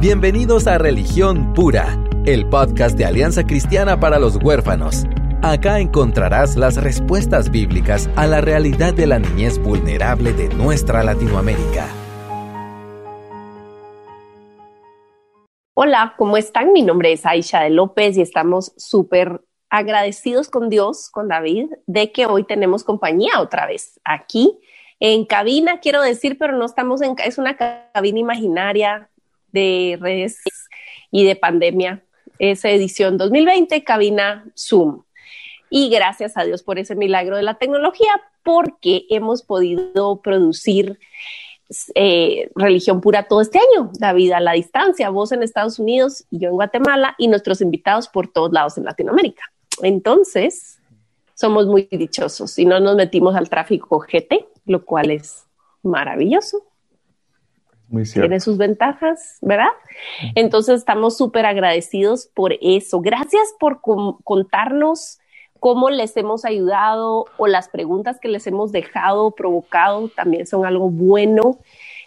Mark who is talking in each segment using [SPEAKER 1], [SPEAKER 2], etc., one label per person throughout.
[SPEAKER 1] Bienvenidos a Religión Pura, el podcast de Alianza Cristiana para los Huérfanos. Acá encontrarás las respuestas bíblicas a la realidad de la niñez vulnerable de nuestra Latinoamérica.
[SPEAKER 2] Hola, ¿cómo están? Mi nombre es Aisha de López y estamos súper agradecidos con Dios, con David, de que hoy tenemos compañía otra vez aquí en cabina, quiero decir, pero no estamos en, es una cabina imaginaria de redes y de pandemia. Es edición 2020, cabina Zoom. Y gracias a Dios por ese milagro de la tecnología, porque hemos podido producir eh, religión pura todo este año, David a la distancia, vos en Estados Unidos y yo en Guatemala y nuestros invitados por todos lados en Latinoamérica. Entonces, somos muy dichosos y no nos metimos al tráfico GT, lo cual es maravilloso. Muy cierto. Tiene sus ventajas, ¿verdad? Entonces estamos súper agradecidos por eso. Gracias por contarnos cómo les hemos ayudado o las preguntas que les hemos dejado, provocado, también son algo bueno.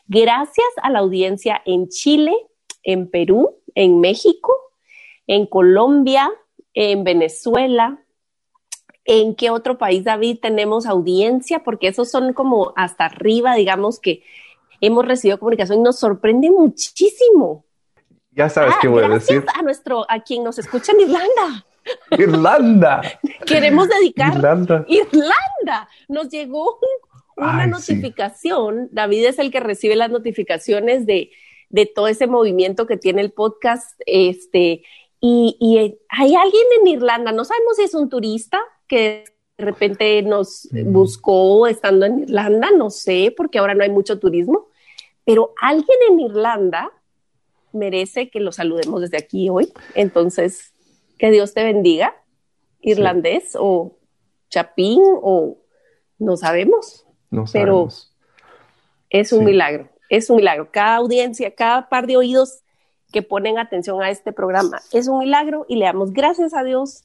[SPEAKER 2] Gracias a la audiencia en Chile, en Perú, en México, en Colombia, en Venezuela, ¿En qué otro país, David, tenemos audiencia? Porque esos son como hasta arriba, digamos que hemos recibido comunicación y nos sorprende muchísimo.
[SPEAKER 3] Ya sabes ah, qué voy a decir.
[SPEAKER 2] A nuestro, a quien nos escucha en Irlanda.
[SPEAKER 3] Irlanda.
[SPEAKER 2] Queremos dedicar. Irlanda. Irlanda. Nos llegó una notificación. David es el que recibe las notificaciones de, de todo ese movimiento que tiene el podcast. Este, y, y, hay alguien en Irlanda, no sabemos si es un turista, que de repente nos buscó estando en Irlanda, no sé, porque ahora no hay mucho turismo, pero alguien en Irlanda merece que lo saludemos desde aquí hoy. Entonces, que Dios te bendiga, irlandés o chapín o no sabemos, no pero es un milagro, es un milagro. Cada audiencia, cada par de oídos que ponen atención a este programa es un milagro y le damos gracias a Dios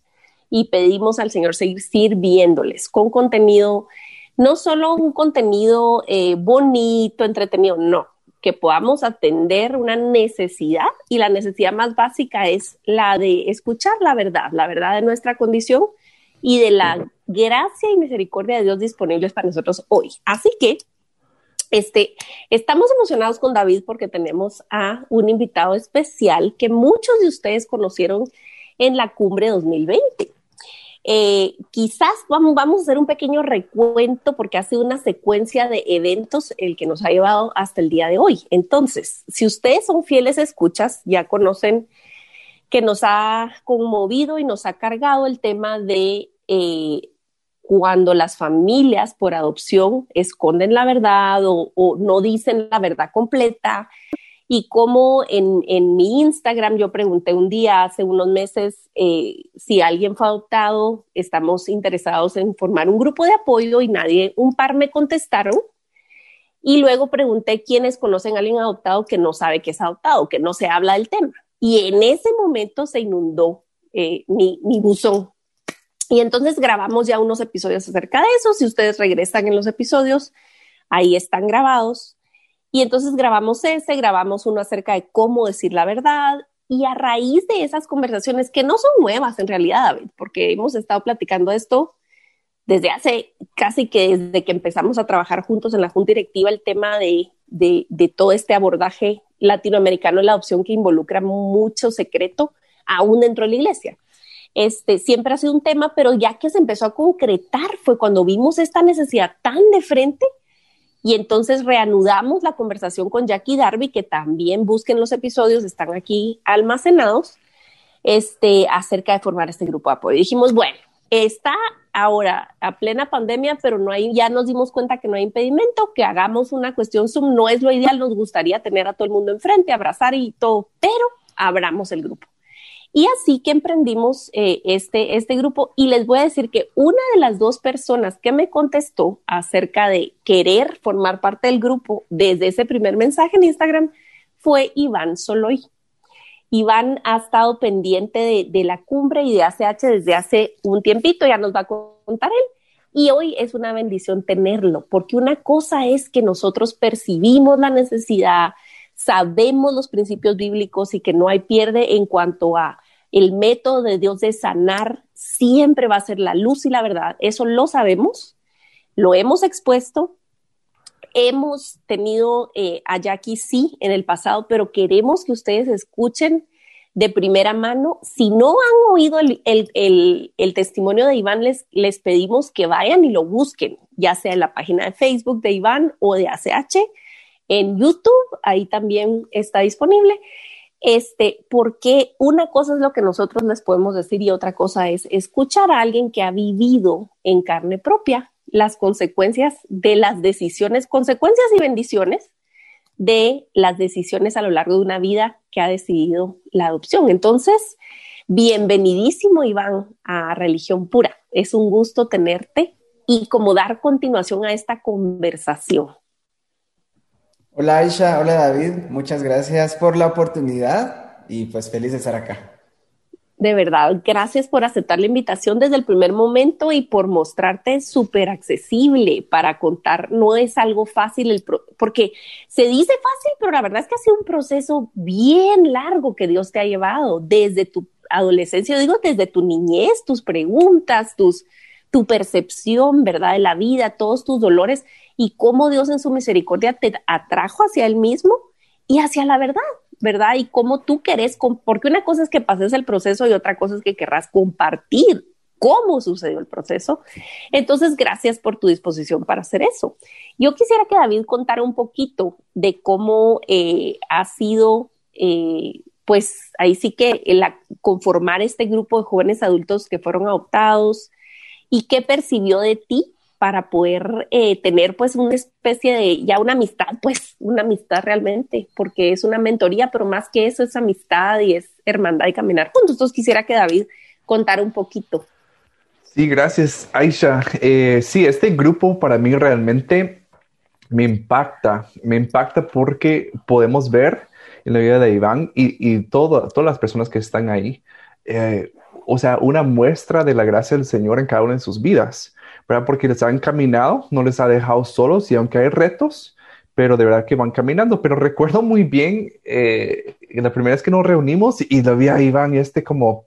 [SPEAKER 2] y pedimos al Señor seguir sirviéndoles con contenido, no solo un contenido eh, bonito, entretenido, no, que podamos atender una necesidad y la necesidad más básica es la de escuchar la verdad, la verdad de nuestra condición y de la gracia y misericordia de Dios disponibles para nosotros hoy. Así que este, estamos emocionados con David porque tenemos a un invitado especial que muchos de ustedes conocieron en la cumbre 2020. Eh, quizás vamos, vamos a hacer un pequeño recuento porque ha sido una secuencia de eventos el que nos ha llevado hasta el día de hoy. Entonces, si ustedes son fieles escuchas, ya conocen que nos ha conmovido y nos ha cargado el tema de eh, cuando las familias por adopción esconden la verdad o no dicen la verdad completa y como en, en, mi Instagram yo pregunté un día hace unos meses eh, si alguien fue adoptado, estamos interesados en formar un grupo de apoyo y nadie, un par me contestaron. Y luego pregunté quiénes conocen a alguien adoptado que no sabe que es adoptado, que no se habla del tema. Y en ese momento se inundó eh, mi, mi buzón. Y entonces grabamos ya unos episodios acerca de eso. Si ustedes regresan en los episodios, ahí están grabados. Y entonces grabamos ese, grabamos uno acerca de cómo decir la verdad. Y a raíz de esas conversaciones, que no son nuevas en realidad, David, porque hemos estado platicando esto desde hace casi que desde que empezamos a trabajar juntos en la Junta Directiva, el tema de, de, todo este abordaje latinoamericano la adopción que involucra mucho secreto, aún dentro de la iglesia. Este, siempre ha sido un tema, pero ya que se empezó a concretar fue cuando vimos esta necesidad tan de frente y entonces reanudamos la conversación con Jackie Darby, que también busquen los episodios, están aquí almacenados, este, acerca de formar este grupo de apoyo. dijimos, bueno, está ahora a plena pandemia, pero no hay, ya nos dimos cuenta que no hay impedimento, que hagamos una cuestión Zoom, no es lo ideal, nos gustaría tener a todo el mundo enfrente, abrazar y todo, pero abramos el grupo. Y así que emprendimos eh, este, este grupo y les voy a decir que una de las dos personas que me contestó acerca de querer formar parte del grupo desde ese primer mensaje en Instagram fue Iván Soloy. Iván ha estado pendiente de, de la cumbre y de ACH desde hace un tiempito, ya nos va a contar él. Y hoy es una bendición tenerlo, porque una cosa es que nosotros percibimos la necesidad, sabemos los principios bíblicos y que no hay pierde en cuanto a el método de Dios de sanar siempre va a ser la luz y la verdad. Eso lo sabemos, lo hemos expuesto, hemos tenido eh, a Jackie sí en el pasado, pero queremos que ustedes escuchen de primera mano. Si no han oído el, testimonio de Iván, les, les pedimos que vayan y lo busquen, ya sea en la página de Facebook de Iván o de ACH, en YouTube, ahí también está disponible. Este, porque una cosa es lo que nosotros les podemos decir y otra cosa es escuchar a alguien que ha vivido en carne propia las consecuencias de las decisiones, consecuencias y bendiciones de las decisiones a lo largo de una vida que ha decidido la adopción. Entonces, bienvenidísimo, Iván, a Religión Pura. Es un gusto tenerte y como dar continuación a esta conversación.
[SPEAKER 4] Hola Aisha, hola David, muchas gracias por la oportunidad y pues feliz de estar acá.
[SPEAKER 2] De verdad, gracias por aceptar la invitación desde el primer momento y por mostrarte súper accesible para contar. No es algo fácil, el porque se dice fácil, pero la verdad es que ha sido un proceso bien largo que Dios te ha llevado desde tu adolescencia, digo desde tu niñez, tus preguntas, tus, tu percepción, ¿verdad? De la vida, todos tus dolores y cómo Dios en su misericordia te atrajo hacia Él mismo y hacia la verdad. ¿verdad? Y cómo tú querés, porque una cosa es que pases el proceso y otra cosa es que querrás compartir cómo sucedió el proceso. Entonces, gracias por tu disposición para hacer eso. Yo quisiera que David contara un poquito de cómo eh, ha sido, eh, pues ahí sí que conformar este grupo de jóvenes adultos que fueron adoptados y qué percibió de ti para poder eh, tener pues una especie de, ya una amistad, pues una amistad realmente, porque es una mentoría, pero más que eso es amistad y es hermandad y caminar juntos. Entonces quisiera que David contara un poquito.
[SPEAKER 3] Sí, gracias, Aisha. Eh, sí, este grupo para mí realmente me impacta, me impacta porque podemos ver en la vida de Iván y, y todas las personas que están ahí, eh, o sea, una muestra de la gracia del Señor en cada una de sus vidas. Porque les ha encaminado, no les ha dejado solos y aunque hay retos, pero de verdad que van caminando. Pero recuerdo muy bien eh, la primera vez que nos reunimos y lo vi a Iván y este como,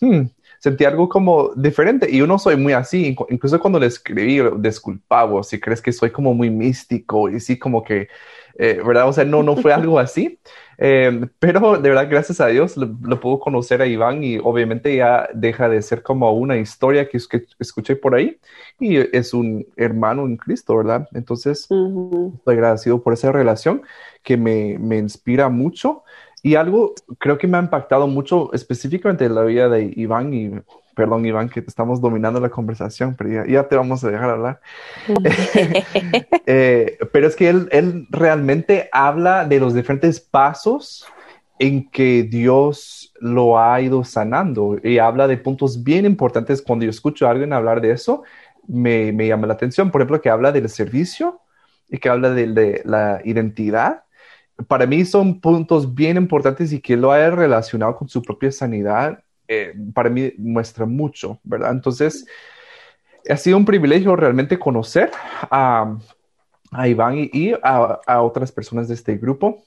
[SPEAKER 3] hmm, sentí algo como diferente y yo no soy muy así, incluso cuando le escribí, disculpado, si crees que soy como muy místico y sí como que, eh, ¿verdad? O sea, no, no fue algo así. Em, pero de verdad, gracias a Dios, lo, puedo conocer a Iván y obviamente ya deja de ser como una historia que, escuché por ahí y es un hermano en Cristo, ¿verdad? Entonces, estoy agradecido por esa relación que me, me inspira mucho. Y algo creo que me ha impactado mucho específicamente en la vida de Iván y Perdón, Iván, que estamos dominando la conversación, pero ya, te vamos a dejar hablar. Eh, pero es que él, él realmente habla de los diferentes pasos en que Dios lo ha ido sanando y habla de puntos bien importantes. Cuando yo escucho a alguien hablar de eso, me, me llama la atención. Por ejemplo, que habla del servicio y que habla de, de, la identidad. Para mí son puntos bien importantes y que lo ha relacionado con su propia sanidad eh, para mí muestra mucho, ¿verdad? Entonces, ha sido un privilegio realmente conocer a, Iván y, a, otras personas de este grupo.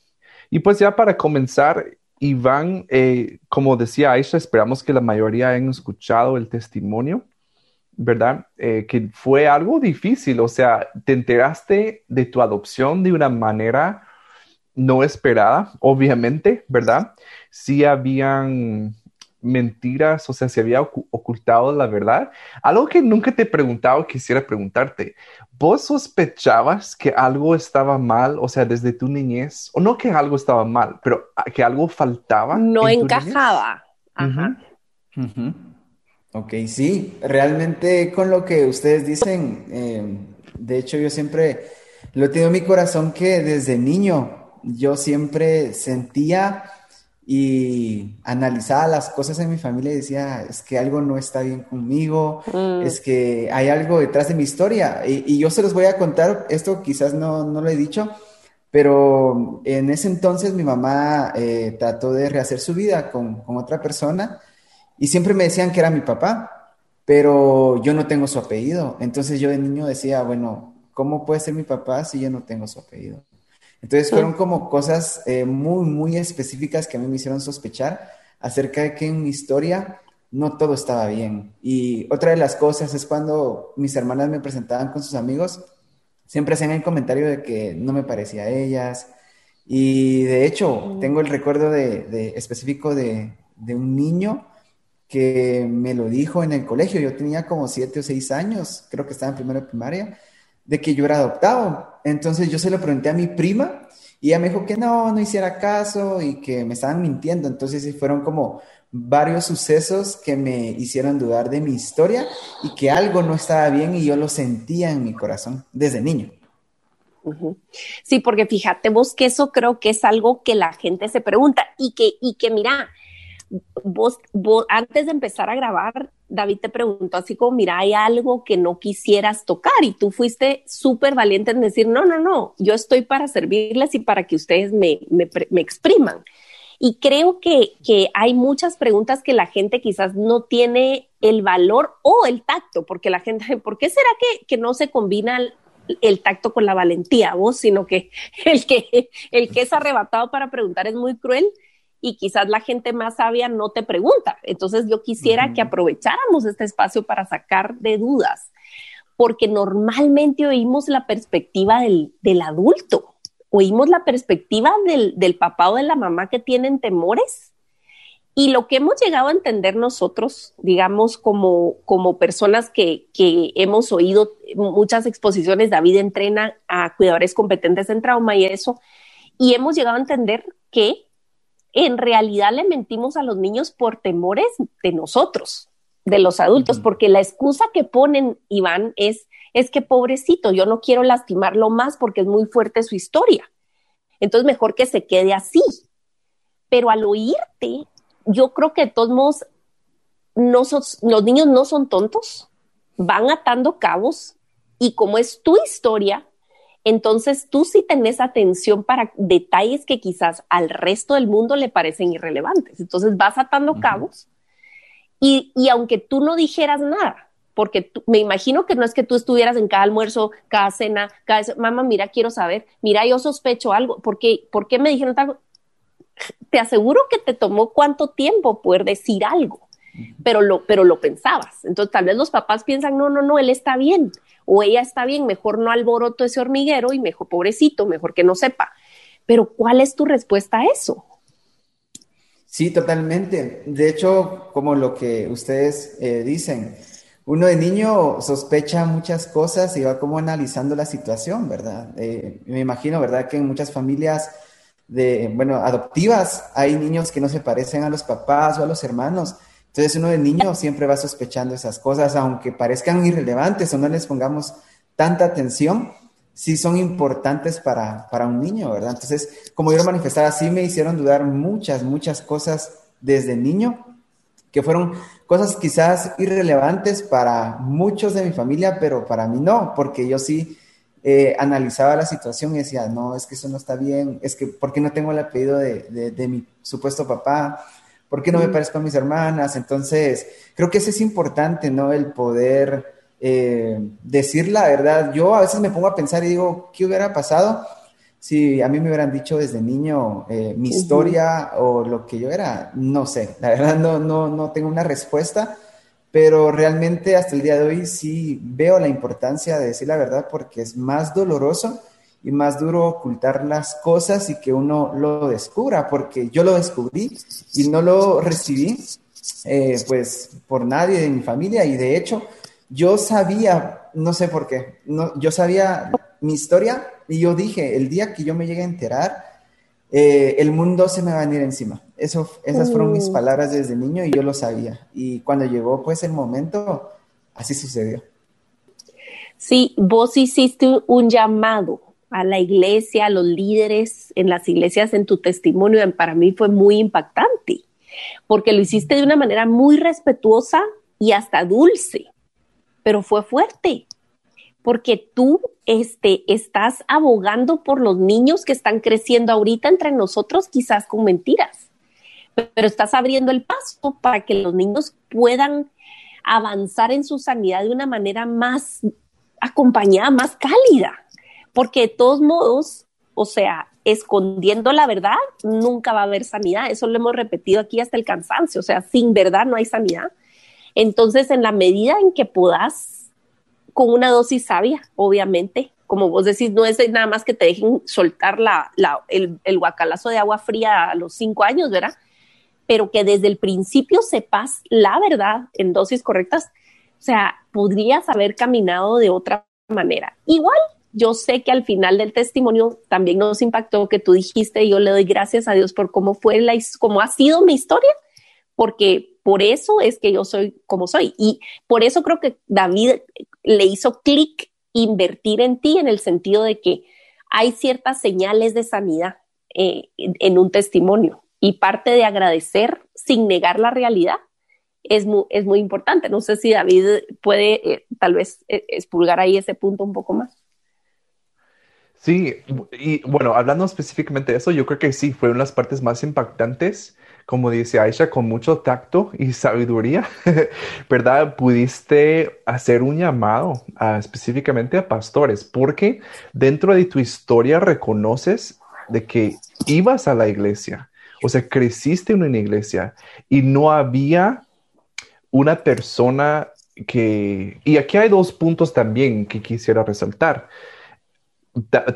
[SPEAKER 3] Y pues ya para comenzar, Iván, eh, como decía Aisha, esperamos que la mayoría hayan escuchado el testimonio, ¿verdad? Eh, que fue algo difícil, o sea, te enteraste de tu adopción de una manera no esperada, obviamente, ¿verdad? Sí habían mentiras, o sea, se había ocultado la verdad. Algo que nunca te he preguntado, quisiera preguntarte, ¿vos sospechabas que algo estaba mal, o sea, desde tu niñez? O no que algo estaba mal, pero que algo faltaba.
[SPEAKER 2] No encajaba.
[SPEAKER 4] Ajá. Ok, sí, realmente con lo que ustedes dicen, em, de hecho yo siempre lo he tenido en mi corazón que desde niño yo siempre sentía y analizaba las cosas en mi familia y decía, es que algo no está bien conmigo, mm. es que hay algo detrás de mi historia. Y, yo se los voy a contar, esto quizás no, no, lo he dicho, pero en ese entonces mi mamá eh, trató de rehacer su vida con, con otra persona y siempre me decían que era mi papá, pero yo no tengo su apellido. Entonces yo de niño decía, bueno, ¿cómo puede ser mi papá si yo no tengo su apellido? Entonces fueron como cosas eh, muy, muy específicas que a mí me hicieron sospechar acerca de que en mi historia no todo estaba bien. Y otra de las cosas es cuando mis hermanas me presentaban con sus amigos, siempre hacían el comentario de que no me parecía a ellas. Y de hecho, mm. tengo el recuerdo de, específico de, de, un niño que me lo dijo en el colegio. Yo tenía como siete o seis años, creo que estaba en primera primaria, de que yo era adoptado. Entonces yo se lo pregunté a mi prima y ella me dijo que no, no hiciera caso y que me estaban mintiendo. Entonces fueron como varios sucesos que me hicieron dudar de mi historia y que algo no estaba bien y yo lo sentía en mi corazón desde niño.
[SPEAKER 2] Sí, porque fíjate vos que eso creo que es algo que la gente se pregunta y que, y que mira, vos, vos antes de empezar a grabar, David te preguntó así como, mira, hay algo que no quisieras tocar y tú fuiste súper valiente en decir, no, no, no, yo estoy para servirles y para que ustedes me, me, me expriman. Y creo que, que, hay muchas preguntas que la gente quizás no tiene el valor o el tacto, porque la gente, ¿por qué será que, que no se combina el, tacto con la valentía, vos? Sino que el, que el que es arrebatado para preguntar es muy cruel y quizás la gente más sabia no te pregunta. Entonces yo quisiera que aprovecháramos este espacio para sacar de dudas, porque normalmente oímos la perspectiva del, del adulto oímos la perspectiva del, del papá o de la mamá que tienen temores y lo que hemos llegado a entender nosotros, digamos, como, como personas que, que, hemos oído muchas exposiciones, David entrena a cuidadores competentes en trauma y eso, y hemos llegado a entender que en realidad le mentimos a los niños por temores de nosotros, de los adultos, porque la excusa que ponen, Iván, es es que pobrecito, yo no quiero lastimarlo más porque es muy fuerte su historia. Entonces, mejor que se quede así. Pero al oírte, yo creo que de todos modos, los niños no son tontos, van atando cabos y como es tu historia, entonces tú sí tenés atención para detalles que quizás al resto del mundo le parecen irrelevantes. Entonces vas atando cabos y, y aunque tú no dijeras nada, porque me imagino que no es que tú estuvieras en cada almuerzo, cada cena, cada mamá, mira, quiero saber, mira, yo sospecho algo, ¿por qué, ¿por qué me dijeron? Te aseguro que te tomó cuánto tiempo poder decir algo, pero lo, pero lo pensabas. Entonces, tal vez los papás piensan, no, no, no, él está bien, o ella está bien, mejor no alboroto ese hormiguero y mejor, pobrecito, mejor que no sepa. Pero, ¿cuál es tu respuesta a eso?
[SPEAKER 4] Sí, totalmente. De hecho, como lo que ustedes eh, dicen, uno de niño sospecha muchas cosas y va como analizando la situación, ¿verdad? Eh, me imagino, ¿verdad? Que en muchas familias de, bueno, adoptivas hay niños que no se parecen a los papás o a los hermanos. Entonces uno de niño siempre va sospechando esas cosas, aunque parezcan irrelevantes o no les pongamos tanta atención, sí son importantes para, para un niño, ¿verdad? Entonces, como yo lo manifestaba, sí me hicieron dudar muchas, muchas cosas desde niño que fueron cosas quizás irrelevantes para muchos de mi familia, pero para mí no, porque yo sí eh, analizaba la situación y decía, no, es que eso no está bien, es que, ¿por qué no tengo el apellido de, mi supuesto papá? ¿Por qué no me parezco a mis hermanas? Entonces, creo que eso es importante, ¿no? El poder eh, decir la verdad. Yo a veces me pongo a pensar y digo, ¿qué hubiera pasado? si a mí me hubieran dicho desde niño eh, mi historia o lo que yo era, no sé, la verdad no, no, no tengo una respuesta, pero realmente hasta el día de hoy sí veo la importancia de decir la verdad porque es más doloroso y más duro ocultar las cosas y que uno lo descubra, porque yo lo descubrí y no lo recibí eh, pues por nadie de mi familia y de hecho yo sabía, no sé por qué, no, yo sabía mi historia y yo dije, el día que yo me llegue a enterar, eh, el mundo se me va a venir encima. Eso, esas fueron mis mm. palabras desde niño y yo lo sabía. Y cuando llegó pues el momento, así sucedió.
[SPEAKER 2] Sí, vos hiciste un llamado a la iglesia, a los líderes en las iglesias en tu testimonio. Para mí fue muy impactante, porque lo hiciste de una manera muy respetuosa y hasta dulce, pero fue fuerte porque tú este, estás abogando por los niños que están creciendo ahorita entre nosotros, quizás con mentiras, pero estás abriendo el paso para que los niños puedan avanzar en su sanidad de una manera más acompañada, más cálida, porque de todos modos, o sea, escondiendo la verdad, nunca va a haber sanidad. Eso lo hemos repetido aquí hasta el cansancio. O sea, sin verdad no hay sanidad. Entonces, en la medida en que puedas, con una dosis sabia, obviamente, como vos decís, no es nada más que te dejen soltar la, el, el guacalazo de agua fría a los cinco años, ¿verdad? Pero que desde el principio sepas la verdad en dosis correctas. O sea, podrías haber caminado de otra manera. Igual yo sé que al final del testimonio también nos impactó que tú dijiste, y yo le doy gracias a Dios por cómo fue la, cómo ha sido mi historia, porque por eso es que yo soy como soy. Y por eso creo que David le hizo clic invertir en ti en el sentido de que hay ciertas señales de sanidad eh, en, un testimonio y parte de agradecer sin negar la realidad es muy, es muy importante. No sé si David puede eh, tal vez eh, expulgar ahí ese punto un poco más.
[SPEAKER 3] Sí, y bueno, hablando específicamente de eso, yo creo que sí, fueron las partes más impactantes, como dice Aisha, con mucho tacto y sabiduría, ¿verdad? Pudiste hacer un llamado específicamente a pastores, porque dentro de tu historia reconoces de que ibas a la iglesia, o sea, creciste en una iglesia y no había una persona que, y aquí hay dos puntos también que quisiera resaltar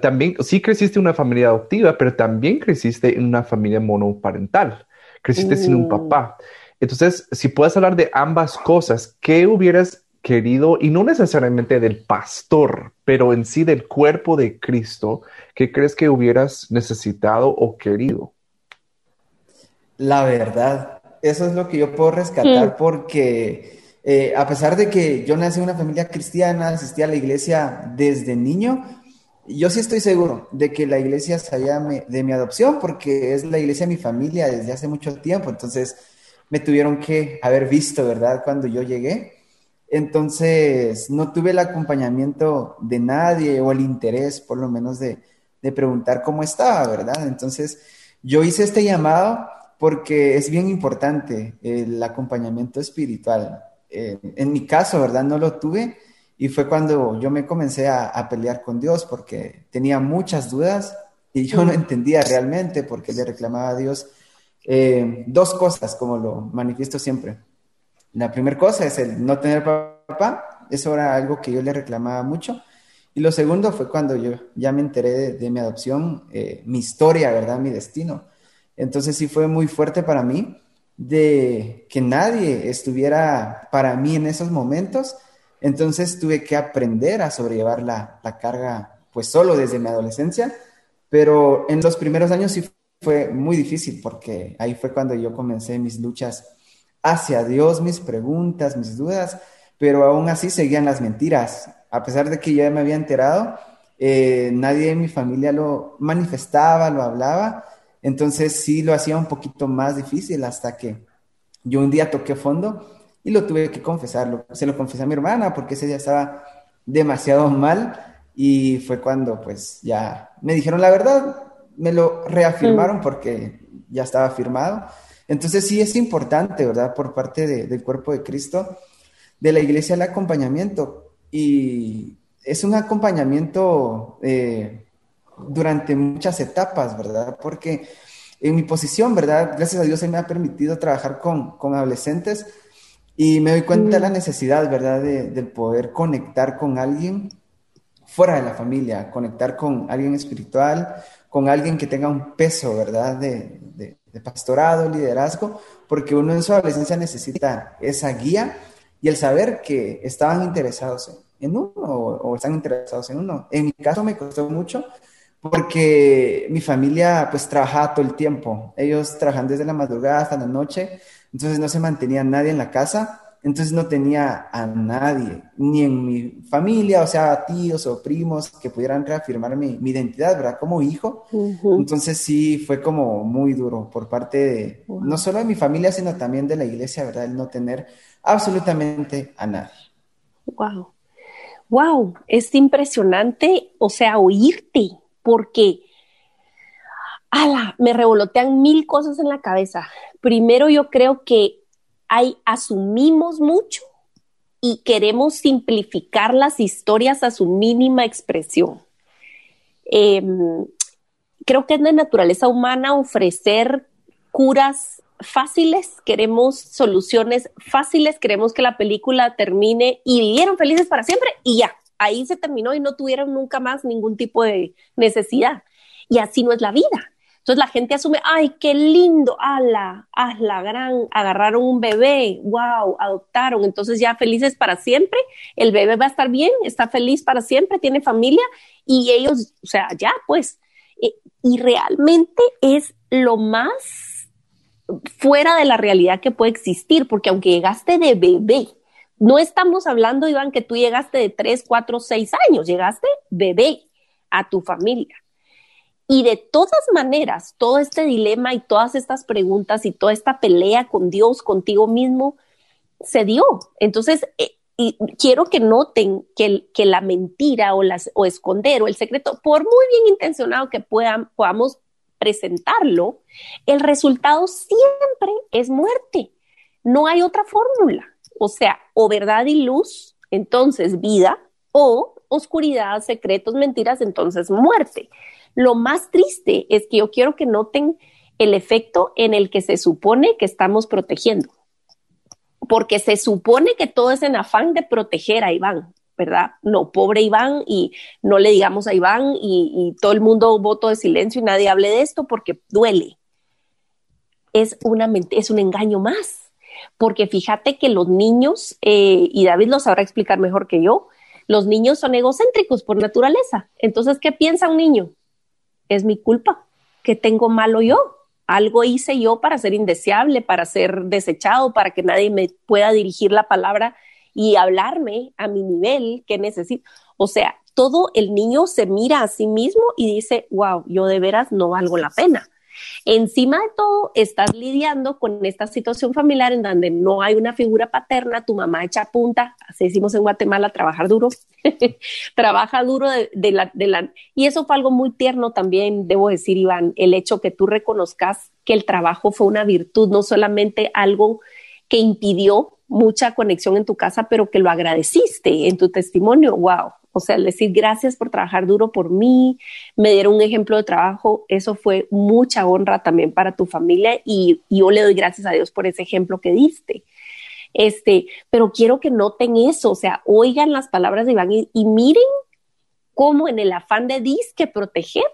[SPEAKER 3] también, sí creciste en una familia adoptiva, pero también creciste en una familia monoparental. Creciste sin un papá. Entonces, si puedes hablar de ambas cosas, ¿qué hubieras querido? Y no necesariamente del pastor, pero en sí del cuerpo de Cristo, ¿qué crees que hubieras necesitado o querido?
[SPEAKER 4] La verdad, eso es lo que yo puedo rescatar porque eh, a pesar de que yo nací en una familia cristiana, asistí a la iglesia desde niño, yo sí estoy seguro de que la iglesia sabía de mi adopción porque es la iglesia de mi familia desde hace mucho tiempo, entonces me tuvieron que haber visto, ¿verdad? Cuando yo llegué. Entonces no tuve el acompañamiento de nadie o el interés, por lo menos, de, preguntar cómo estaba, ¿verdad? Entonces yo hice este llamado porque es bien importante el acompañamiento espiritual. Eh, en mi caso, ¿verdad? No lo tuve y fue cuando yo me comencé a, pelear con Dios porque tenía muchas dudas y yo no entendía realmente porque le reclamaba a Dios eh, dos cosas, como lo manifiesto siempre. La primera cosa es el no tener papá, eso era algo que yo le reclamaba mucho. Y lo segundo fue cuando yo ya me enteré de, mi adopción, eh, mi historia, ¿verdad? Mi destino. Entonces sí fue muy fuerte para mí de que nadie estuviera para mí en esos momentos entonces tuve que aprender a sobrellevar la, carga, pues solo desde mi adolescencia, pero en los primeros años sí fue muy difícil porque ahí fue cuando yo comencé mis luchas hacia Dios, mis preguntas, mis dudas, pero aún así seguían las mentiras. A pesar de que yo ya me había enterado, eh, nadie en mi familia lo manifestaba, lo hablaba, entonces sí lo hacía un poquito más difícil hasta que yo un día toqué fondo y lo tuve que confesarlo. Se lo confesé a mi hermana porque ese día estaba demasiado mal y fue cuando pues ya me dijeron la verdad, me lo reafirmaron mm. porque ya estaba firmado. Entonces sí es importante, ¿verdad? Por parte del cuerpo de Cristo, de la iglesia, el acompañamiento. Y es un acompañamiento eh, durante muchas etapas, ¿verdad? Porque en mi posición, ¿verdad? Gracias a Dios se me ha permitido trabajar con, con adolescentes y me doy cuenta de la mm. necesidad, ¿verdad?, de, poder conectar con alguien fuera de la familia, conectar con alguien espiritual, con alguien que tenga un peso, ¿verdad?, de, de, pastorado, liderazgo, porque uno en su adolescencia necesita esa guía y el saber que estaban interesados en, uno o, están interesados en uno. En mi caso me costó mucho porque mi familia pues trabajaba todo el tiempo. Ellos trabajan desde la madrugada hasta la noche entonces no se mantenía nadie en la casa, entonces no tenía a nadie, ni en mi familia, o sea, tíos o primos que pudieran reafirmar mi, identidad, ¿verdad? Como hijo. Entonces sí fue como muy duro por parte de, no solo de mi familia, sino también de la iglesia, ¿verdad? El no tener absolutamente a nadie.
[SPEAKER 2] Wow. Wow, es impresionante, o sea, oírte, porque ala, me revolotean mil cosas en la cabeza. Primero, yo creo que hay, asumimos mucho y queremos simplificar las historias a su mínima expresión. Em, creo que es de naturaleza humana ofrecer curas fáciles, queremos soluciones fáciles, queremos que la película termine y vivieron felices para siempre y ya, ahí se terminó y no tuvieron nunca más ningún tipo de necesidad. Y así no es la vida. Entonces la gente asume, ay, qué lindo, ala, la gran, agarraron un bebé, wow, adoptaron, entonces ya felices para siempre, el bebé va a estar bien, está feliz para siempre, tiene familia y ellos, o sea, ya pues, y, y realmente es lo más fuera de la realidad que puede existir, porque aunque llegaste de bebé, no estamos hablando, Iván, que tú llegaste de 3, 4, 6 años, llegaste bebé a tu familia. Y de todas maneras, todo este dilema y todas estas preguntas y toda esta pelea con Dios, contigo mismo, se dio. Entonces, eh, y quiero que noten que, que la mentira o, las, o esconder o el secreto, por muy bien intencionado que puedan, podamos presentarlo, el resultado siempre es muerte. No hay otra fórmula. O sea, o verdad y luz, entonces vida, o oscuridad, secretos, mentiras, entonces muerte. Lo más triste es que yo quiero que noten el efecto en el que se supone que estamos protegiendo. Porque se supone que todo es en afán de proteger a Iván, ¿verdad? No, pobre Iván, y no le digamos a Iván, y, todo el mundo voto de silencio y nadie hable de esto porque duele. Es, una, es un engaño más, porque fíjate que los niños, eh, y David lo sabrá explicar mejor que yo, los niños son egocéntricos por naturaleza. Entonces, ¿qué piensa un niño? Es mi culpa. ¿Qué tengo malo yo? Algo hice yo para ser indeseable, para ser desechado, para que nadie me pueda dirigir la palabra y hablarme a mi nivel que necesito. O sea, todo el niño se mira a sí mismo y dice, wow, yo de veras no valgo la pena. Encima de todo, estás lidiando con esta situación familiar en donde no hay una figura paterna, tu mamá echa punta, así decimos en Guatemala, trabajar duro, trabaja duro de, la, de la... Y eso fue algo muy tierno también, debo decir, Iván, el hecho que tú reconozcas que el trabajo fue una virtud, no solamente algo que impidió mucha conexión en tu casa, pero que lo agradeciste en tu testimonio. Wow, o sea, decir gracias por trabajar duro por mí, me dieron un ejemplo de trabajo, eso fue mucha honra también para tu familia y, yo le doy gracias a Dios por ese ejemplo que diste. Este, pero quiero que noten eso, o sea, oigan las palabras de Iván y, miren cómo en el afán de disque proteger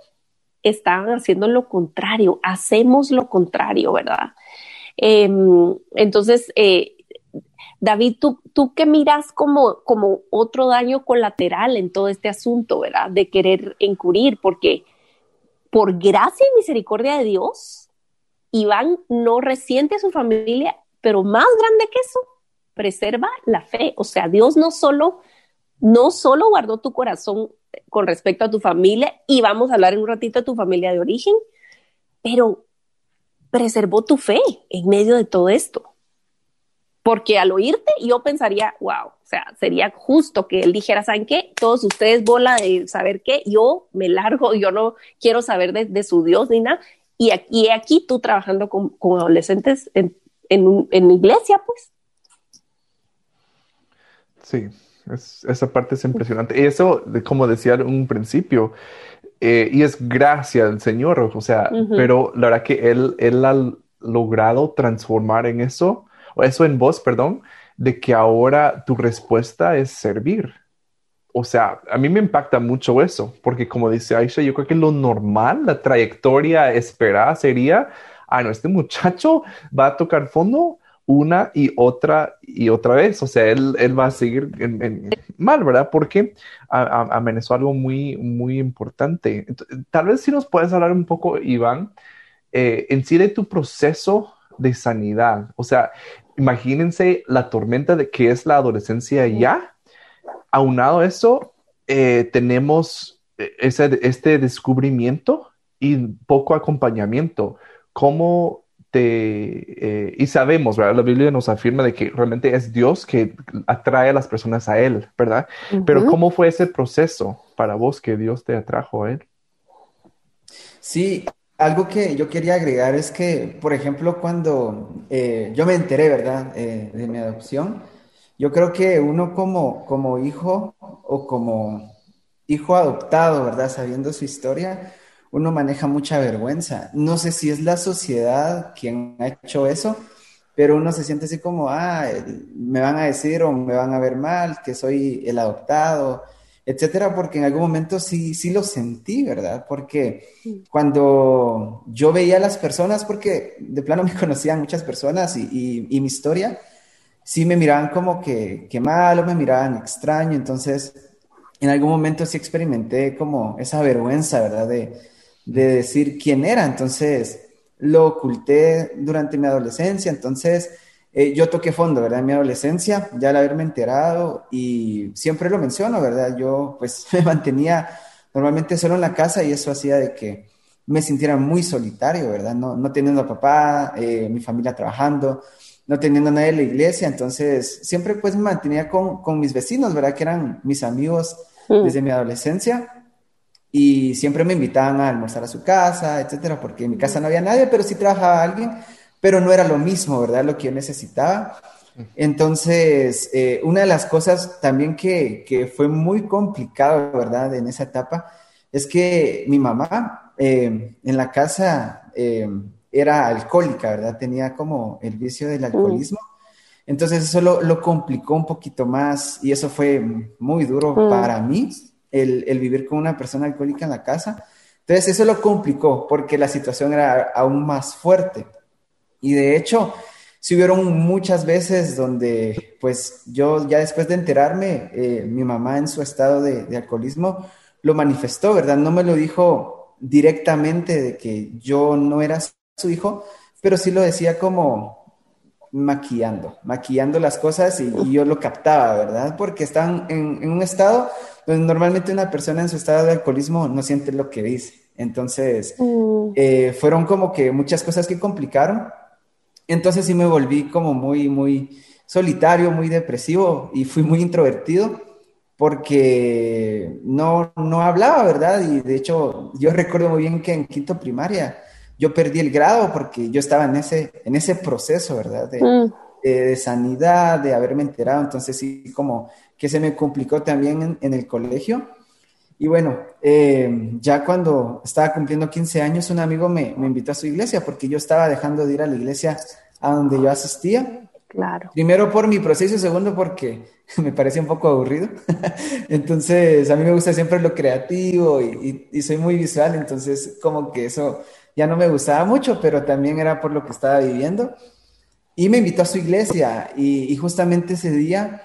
[SPEAKER 2] estaban haciendo lo contrario, hacemos lo contrario, ¿verdad? Em, entonces, eh, David, tú, tú qué miras como, como otro daño colateral en todo este asunto, ¿verdad? De querer encubrir, porque por gracia y misericordia de Dios, Iván no resiente a su familia, pero más grande que eso, preserva la fe. O sea, Dios no solo, no solo guardó tu corazón con respecto a tu familia, y vamos a hablar en un ratito de tu familia de origen, pero preservó tu fe en medio de todo esto. Porque al oírte yo pensaría, wow, o sea, sería justo que él dijera, ¿saben qué? Todos ustedes bola de saber qué, yo me largo, yo no quiero saber de, su Dios ni nada. Y aquí, aquí tú trabajando con, adolescentes en, en, iglesia, pues.
[SPEAKER 3] Sí, esa parte es impresionante. Y eso, como decía en un principio, eh, y es gracia del Señor, o sea, pero la verdad que Él, él ha logrado transformar en eso o eso en vos, perdón, de que ahora tu respuesta es servir. O sea, a mí me impacta mucho eso, porque como dice Aisha, yo creo que lo normal, la trayectoria esperada sería, ah, no, este muchacho va a tocar fondo una y otra y otra vez. O sea, él, él va a seguir mal, ¿verdad? Porque amenazó algo muy, muy importante. tal vez si nos puedes hablar un poco, Iván, eh, en sí de tu proceso de sanidad. O sea, imagínense la tormenta de que es la adolescencia ya. Aunado a eso, eh, tenemos eh, ese, este descubrimiento y poco acompañamiento. ¿Cómo te... Eh, y sabemos, ¿verdad? La Biblia nos afirma de que realmente es Dios que atrae a las personas a Él, ¿verdad? Pero ¿cómo fue ese proceso para vos que Dios te atrajo a Él?
[SPEAKER 4] Sí, algo que yo quería agregar es que, por ejemplo, cuando eh, yo me enteré, ¿verdad?, eh, de mi adopción, yo creo que uno como, como hijo o como hijo adoptado, ¿verdad?, sabiendo su historia, uno maneja mucha vergüenza. No sé si es la sociedad quien ha hecho eso, pero uno se siente así como, ah, me van a decir o me van a ver mal, que soy el adoptado, etcétera, porque en algún momento sí, sí lo sentí, ¿verdad? Porque cuando yo veía a las personas, porque de plano me conocían muchas personas y, y, mi historia, sí me miraban como que, que mal o me miraban extraño, entonces en algún momento sí experimenté como esa vergüenza, ¿verdad? De, de decir quién era, entonces lo oculté durante mi adolescencia, entonces eh, yo toqué fondo, ¿verdad? En mi adolescencia, ya al haberme enterado y siempre lo menciono, ¿verdad? Yo pues me mantenía normalmente solo en la casa y eso hacía de que me sintiera muy solitario, ¿verdad? No, no teniendo a papá, eh, mi familia trabajando, no teniendo a nadie en la iglesia, entonces siempre pues me mantenía con, con mis vecinos, ¿verdad? Que eran mis amigos mm. desde mi adolescencia y siempre me invitaban a almorzar a su casa, etcétera, porque en mi casa no había nadie, pero sí trabajaba alguien, pero no era lo mismo, ¿verdad? Lo que yo necesitaba. Entonces, eh, una de las cosas también que, que, fue muy complicado, ¿verdad? En esa etapa, es que mi mamá eh, en la casa eh, era alcohólica, ¿verdad? Tenía como el vicio del alcoholismo. Entonces, eso lo, lo, complicó un poquito más y eso fue muy duro para mí el, vivir con una persona alcohólica en la casa. Entonces eso lo complicó porque la situación era aún más fuerte. Y de hecho, sí hubieron muchas veces donde, pues yo ya después de enterarme, eh, mi mamá en su estado de, alcoholismo lo manifestó, ¿verdad? No me lo dijo directamente de que yo no era su hijo, pero sí lo decía como maquillando, maquillando las cosas y, yo lo captaba, ¿verdad? Porque estaban en, en un estado pues normalmente una persona en su estado de alcoholismo no siente lo que dice. Entonces, mm. eh, fueron como que muchas cosas que complicaron. Entonces sí me volví como muy, muy solitario, muy depresivo y fui muy introvertido porque no, no hablaba, ¿verdad? Y de hecho, yo recuerdo muy bien que en quinto primaria yo perdí el grado porque yo estaba en ese, en ese proceso, ¿verdad? De, mm. de sanidad, de haberme enterado. Entonces sí, como que se me complicó también en, el colegio. Y bueno, eh, ya cuando estaba cumpliendo 15 años, un amigo me, me, invitó a su iglesia porque yo estaba dejando de ir a la iglesia a donde yo asistía.
[SPEAKER 2] Claro.
[SPEAKER 4] Primero por mi proceso segundo porque me parecía un poco aburrido. entonces, a mí me gusta siempre lo creativo y, y, soy muy visual, entonces como que eso ya no me gustaba mucho, pero también era por lo que estaba viviendo. Y me invitó a su iglesia y, y justamente ese día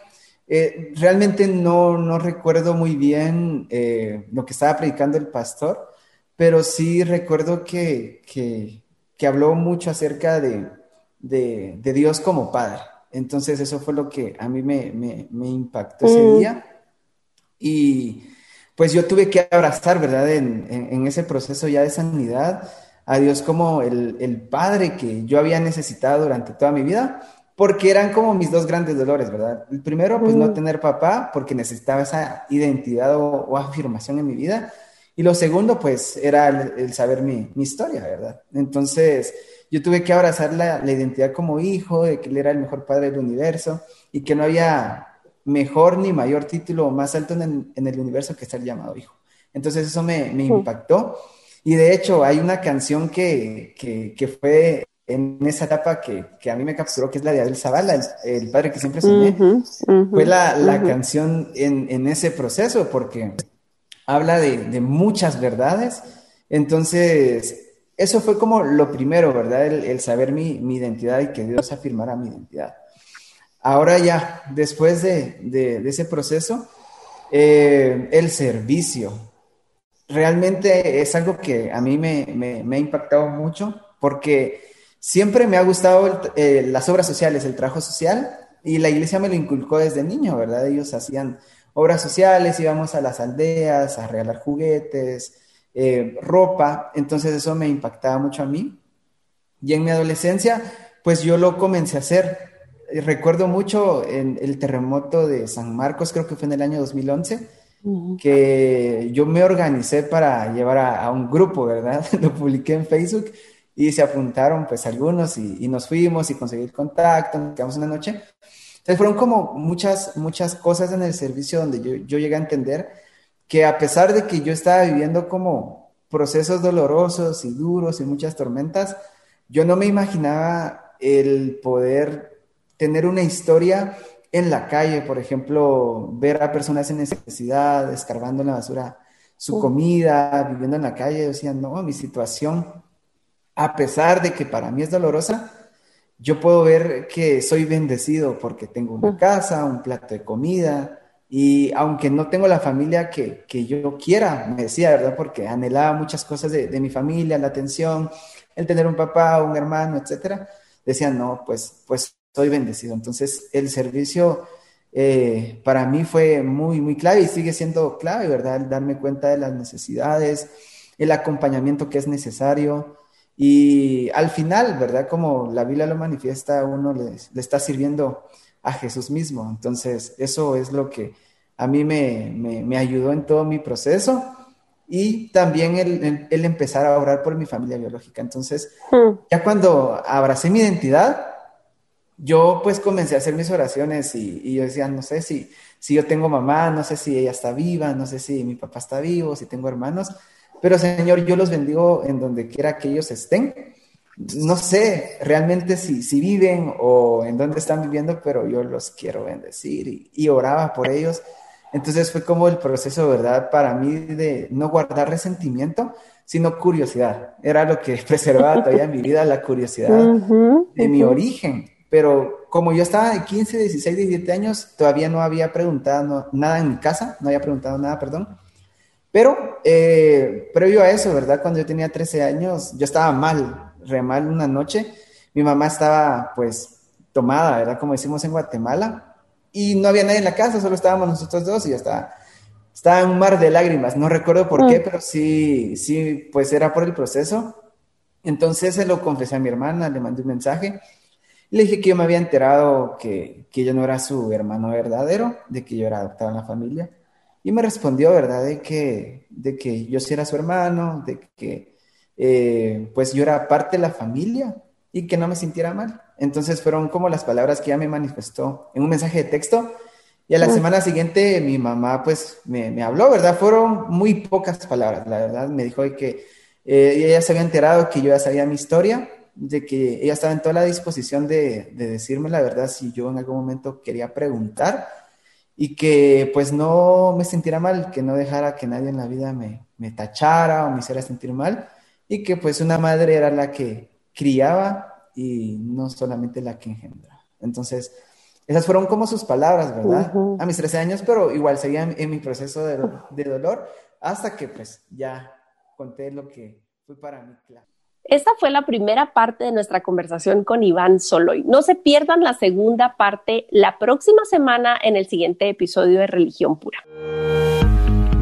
[SPEAKER 4] eh, realmente no, no, recuerdo muy bien eh, lo que estaba predicando el pastor, pero sí recuerdo que, que, que habló mucho acerca de, de, de, Dios como Padre. Entonces eso fue lo que a mí me, me, me impactó ese mm. día. Y pues yo tuve que abrazar, ¿verdad? En, en, en, ese proceso ya de sanidad, a Dios como el, el Padre que yo había necesitado durante toda mi vida porque eran como mis dos grandes dolores, ¿verdad? El primero, pues no tener papá, porque necesitaba esa identidad o, afirmación en mi vida. Y lo segundo, pues era el, saber mi, mi, historia, ¿verdad? Entonces, yo tuve que abrazar la, la, identidad como hijo, de que él era el mejor padre del universo y que no había mejor ni mayor título más alto en el, en el universo que ser llamado hijo. Entonces, eso me, me impactó. Y de hecho, hay una canción que, que, que fue en esa etapa que, que, a mí me capturó, que es la de Abel Zavala, el, padre que siempre soñé, fue la, la canción en, en, ese proceso, porque habla de, de, muchas verdades. Entonces, eso fue como lo primero, ¿verdad? El, el saber mi, mi, identidad y que Dios afirmara mi identidad. Ahora ya, después de, de ese proceso, eh, el servicio. Realmente es algo que a mí me, me, me ha impactado mucho porque Siempre me ha gustado eh, las obras sociales, el trabajo social, y la iglesia me lo inculcó desde niño, ¿verdad? Ellos hacían obras sociales, íbamos a las aldeas a regalar juguetes, eh, ropa, entonces eso me impactaba mucho a mí. Y en mi adolescencia, pues yo lo comencé a hacer. Recuerdo mucho en el terremoto de San Marcos, creo que fue en el año 2011, que yo me organicé para llevar a, a un grupo, ¿verdad? lo publiqué en Facebook y se apuntaron pues algunos y, nos fuimos y conseguí el contacto, nos quedamos una noche. Entonces fueron como muchas, muchas cosas en el servicio donde yo, yo llegué a entender que a pesar de que yo estaba viviendo como procesos dolorosos y duros y muchas tormentas, yo no me imaginaba el poder tener una historia en la calle, por ejemplo, ver a personas en necesidad, escarbando en la basura su comida, viviendo en la calle, decían, no, mi situación, a pesar de que para mí es dolorosa, yo puedo ver que soy bendecido porque tengo una casa, un plato de comida, y aunque no tengo la familia que, yo quiera, me decía, ¿verdad? Porque anhelaba muchas cosas de, de, mi familia, la atención, el tener un papá, un hermano, etcétera, decían, no, pues, pues soy bendecido. Entonces, el servicio eh, para mí fue muy, muy clave y sigue siendo clave, ¿verdad? El darme cuenta de las necesidades, el acompañamiento que es necesario. Y al final, ¿verdad? Como la Biblia lo manifiesta, uno le, está sirviendo a Jesús mismo. Entonces, eso es lo que a mí me, me, ayudó en todo mi proceso y también el, el, empezar a orar por mi familia biológica. Entonces, hmm. ya cuando abracé mi identidad, yo pues comencé a hacer mis oraciones y, yo decía, no sé si, si yo tengo mamá, no sé si ella está viva, no sé si mi papá está vivo, si tengo hermanos, pero Señor, yo los bendigo en donde quiera que ellos estén. No sé realmente si, si viven o en dónde están viviendo, pero yo los quiero bendecir y, y oraba por ellos. Entonces fue como el proceso, ¿verdad? Para mí de no guardar resentimiento, sino curiosidad. Era lo que preservaba todavía mi vida, la curiosidad de mi origen pero como yo estaba de 15, 16, 17 años, todavía no había preguntado nada en mi casa, no había preguntado nada, perdón. Pero eh, previo a eso, ¿verdad? Cuando yo tenía 13 años, yo estaba mal, re mal una noche. Mi mamá estaba pues tomada, ¿verdad? Como decimos en Guatemala. Y no había nadie en la casa, solo estábamos nosotros dos y yo estaba, estaba en un mar de lágrimas. No recuerdo por qué, mm. pero sí, sí, pues era por el proceso. Entonces se lo confesé a mi hermana, le mandé un mensaje le dije que yo me había enterado que, que yo no era su hermano verdadero, de que yo era adoptado en la familia. Y me respondió, ¿verdad?, de que, de que yo sí era su hermano, de que eh, pues yo era parte de la familia y que no me sintiera mal. Entonces fueron como las palabras que ella me manifestó en un mensaje de texto. Y a la semana siguiente mi mamá pues me, me, habló, ¿verdad? Fueron muy pocas palabras, la verdad. Me dijo que eh, ella se había enterado que yo ya sabía mi historia de que ella estaba en toda la disposición de, decirme la verdad si yo en algún momento quería preguntar y que pues no me sintiera mal, que no dejara que nadie en la vida me, me tachara o me hiciera sentir mal y que pues una madre era la que criaba y no solamente la que engendra. Entonces, esas fueron como sus palabras, ¿verdad? A mis 13 años, pero igual seguía en, mi proceso de, de, dolor hasta que pues ya conté lo que fue para mí claro.
[SPEAKER 2] Esta fue la primera parte de nuestra conversación con Iván Soloy. No se pierdan la segunda parte la próxima semana en el siguiente episodio de Religión Pura.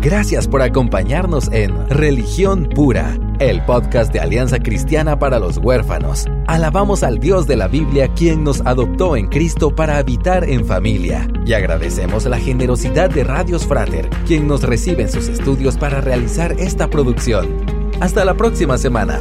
[SPEAKER 1] Gracias por acompañarnos en Religión Pura, el podcast de Alianza Cristiana para los Huérfanos. Alabamos al Dios de la Biblia quien nos adoptó en Cristo para habitar en familia. Y agradecemos la generosidad de Radios Frater, quien nos recibe en sus estudios para realizar esta producción. Hasta la próxima semana.